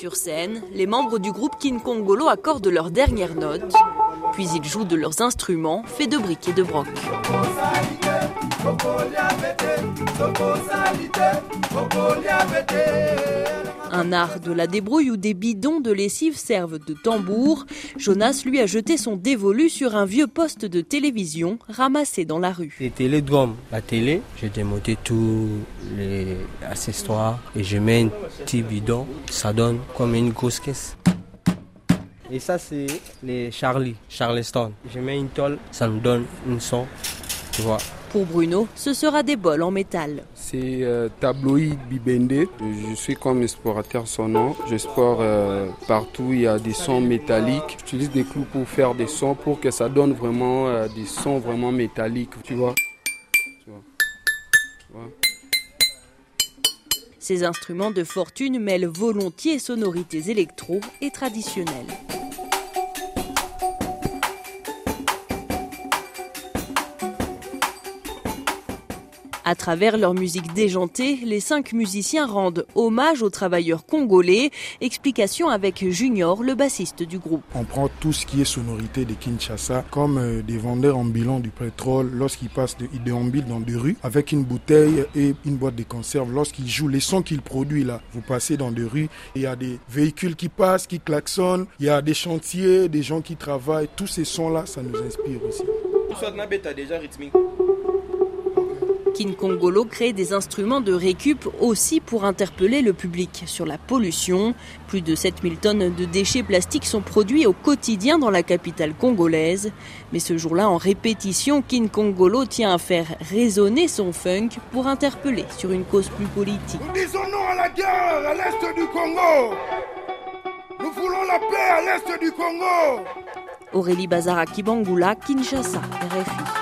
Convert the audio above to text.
Sur scène, les membres du groupe King Kongolo accordent leurs dernières notes, puis ils jouent de leurs instruments faits de briques et de broc. Un art de la débrouille où des bidons de lessive servent de tambour, Jonas lui a jeté son dévolu sur un vieux poste de télévision ramassé dans la rue. Les télé la télé, j'ai démonté tous les accessoires et je mets un petit bidon, ça donne comme une grosse caisse. Et ça c'est les Charlie, Charleston. Je mets une toile, ça me donne une son, tu vois. Pour Bruno, ce sera des bols en métal. C'est euh, tabloïd Bibende. Je suis comme explorateur sonore. J'explore euh, partout. Il y a des sons métalliques. J'utilise des clous pour faire des sons pour que ça donne vraiment euh, des sons vraiment métalliques. Tu vois, tu vois. Ces instruments de fortune mêlent volontiers sonorités électro et traditionnelles. À travers leur musique déjantée, les cinq musiciens rendent hommage aux travailleurs congolais. Explication avec Junior, le bassiste du groupe. On prend tout ce qui est sonorité de Kinshasa, comme euh, des vendeurs ambulants du pétrole, lorsqu'ils passent, ils déambulent dans des rues avec une bouteille et une boîte de conserve. Lorsqu'ils jouent les sons qu'ils produisent là, vous passez dans des rues, il y a des véhicules qui passent, qui klaxonnent, il y a des chantiers, des gens qui travaillent. Tous ces sons-là, ça nous inspire aussi. déjà rythmique. Kin Kongolo crée des instruments de récup aussi pour interpeller le public sur la pollution. Plus de 7000 tonnes de déchets plastiques sont produits au quotidien dans la capitale congolaise. Mais ce jour-là, en répétition, Kin Kongolo tient à faire résonner son funk pour interpeller sur une cause plus politique. Nous disons non à la guerre à l'est du Congo. Nous voulons la paix à l'est du Congo. Aurélie Bazara Kibangula, Kinshasa, RFI.